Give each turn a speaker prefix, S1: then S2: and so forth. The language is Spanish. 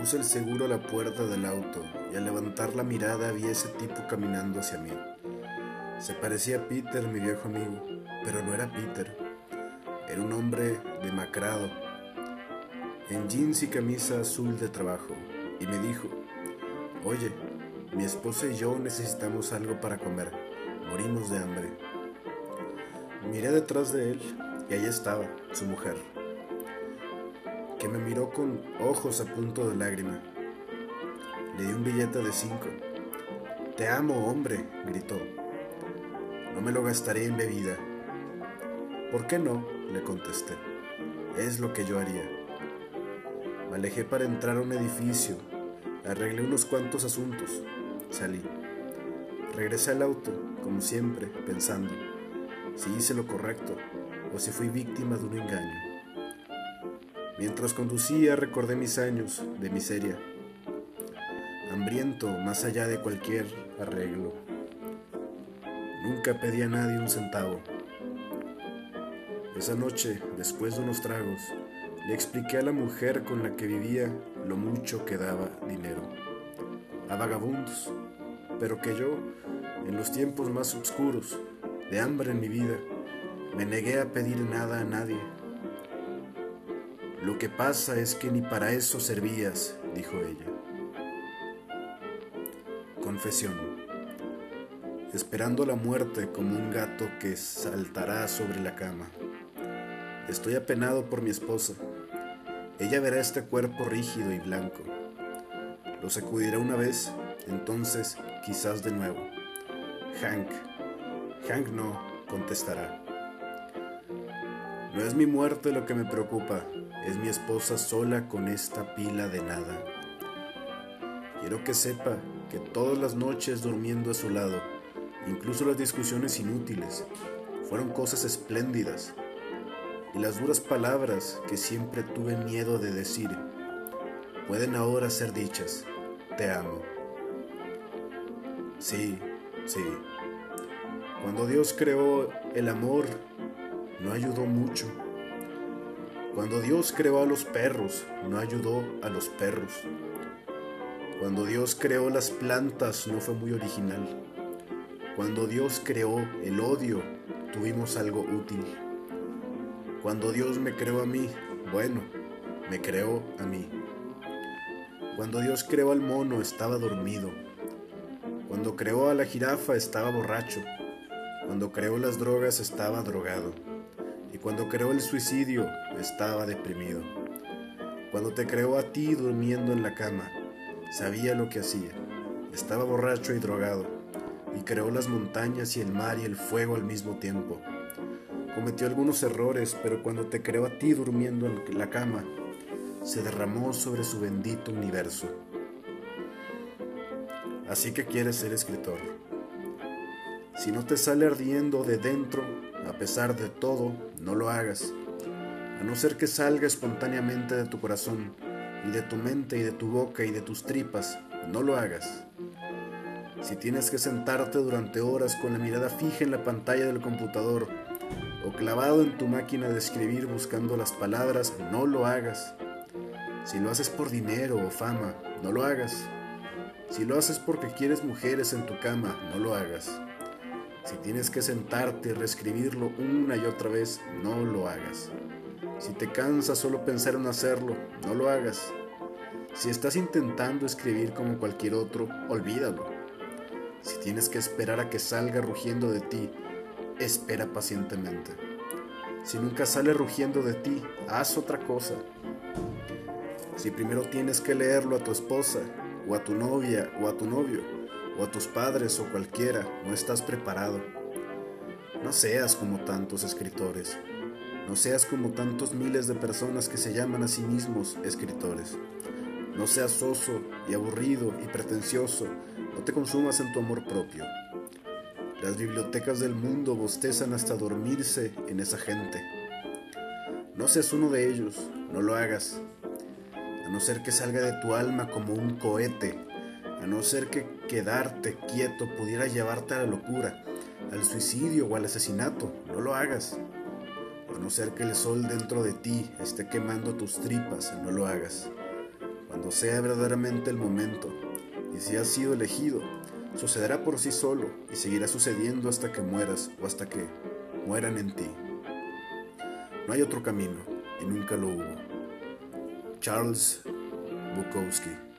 S1: Puse el seguro a la puerta del auto y al levantar la mirada vi a ese tipo caminando hacia mí. Se parecía a Peter, mi viejo amigo, pero no era Peter. Era un hombre demacrado, en jeans y camisa azul de trabajo, y me dijo, oye, mi esposa y yo necesitamos algo para comer, morimos de hambre. Miré detrás de él y ahí estaba, su mujer que me miró con ojos a punto de lágrima. Le di un billete de cinco. Te amo, hombre, gritó. No me lo gastaré en bebida. ¿Por qué no? le contesté. Es lo que yo haría. Me alejé para entrar a un edificio. Arreglé unos cuantos asuntos. Salí. Regresé al auto, como siempre, pensando si hice lo correcto o si fui víctima de un engaño. Mientras conducía recordé mis años de miseria, hambriento más allá de cualquier arreglo. Nunca pedí a nadie un centavo. Esa noche, después de unos tragos, le expliqué a la mujer con la que vivía lo mucho que daba dinero. A vagabundos, pero que yo, en los tiempos más oscuros, de hambre en mi vida, me negué a pedir nada a nadie lo que pasa es que ni para eso servías, dijo ella. Confesión. Esperando la muerte como un gato que saltará sobre la cama. Estoy apenado por mi esposa. Ella verá este cuerpo rígido y blanco. Lo sacudirá una vez, entonces quizás de nuevo. Hank. Hank no, contestará. No es mi muerte lo que me preocupa, es mi esposa sola con esta pila de nada. Quiero que sepa que todas las noches durmiendo a su lado, incluso las discusiones inútiles, fueron cosas espléndidas. Y las duras palabras que siempre tuve miedo de decir, pueden ahora ser dichas. Te amo. Sí, sí. Cuando Dios creó el amor no ayudó mucho. Cuando Dios creó a los perros, no ayudó a los perros. Cuando Dios creó las plantas, no fue muy original. Cuando Dios creó el odio, tuvimos algo útil. Cuando Dios me creó a mí, bueno, me creó a mí. Cuando Dios creó al mono, estaba dormido. Cuando creó a la jirafa, estaba borracho. Cuando creó las drogas, estaba drogado. Cuando creó el suicidio, estaba deprimido. Cuando te creó a ti durmiendo en la cama, sabía lo que hacía. Estaba borracho y drogado. Y creó las montañas y el mar y el fuego al mismo tiempo. Cometió algunos errores, pero cuando te creó a ti durmiendo en la cama, se derramó sobre su bendito universo. Así que quieres ser escritor. Si no te sale ardiendo de dentro, a pesar de todo, no lo hagas, a no ser que salga espontáneamente de tu corazón y de tu mente y de tu boca y de tus tripas, no lo hagas. Si tienes que sentarte durante horas con la mirada fija en la pantalla del computador o clavado en tu máquina de escribir buscando las palabras, no lo hagas. Si lo haces por dinero o fama, no lo hagas. Si lo haces porque quieres mujeres en tu cama, no lo hagas. Si tienes que sentarte y reescribirlo una y otra vez, no lo hagas. Si te cansa solo pensar en hacerlo, no lo hagas. Si estás intentando escribir como cualquier otro, olvídalo. Si tienes que esperar a que salga rugiendo de ti, espera pacientemente. Si nunca sale rugiendo de ti, haz otra cosa. Si primero tienes que leerlo a tu esposa, o a tu novia, o a tu novio, o a tus padres o cualquiera, no estás preparado. No seas como tantos escritores. No seas como tantos miles de personas que se llaman a sí mismos escritores. No seas soso y aburrido y pretencioso. No te consumas en tu amor propio. Las bibliotecas del mundo bostezan hasta dormirse en esa gente. No seas uno de ellos, no lo hagas. A no ser que salga de tu alma como un cohete a no ser que quedarte quieto pudiera llevarte a la locura, al suicidio o al asesinato, no lo hagas. A no ser que el sol dentro de ti esté quemando tus tripas, no lo hagas. cuando sea verdaderamente el momento, y si has sido elegido, sucederá por sí solo y seguirá sucediendo hasta que mueras o hasta que mueran en ti. No hay otro camino y nunca lo hubo. Charles Bukowski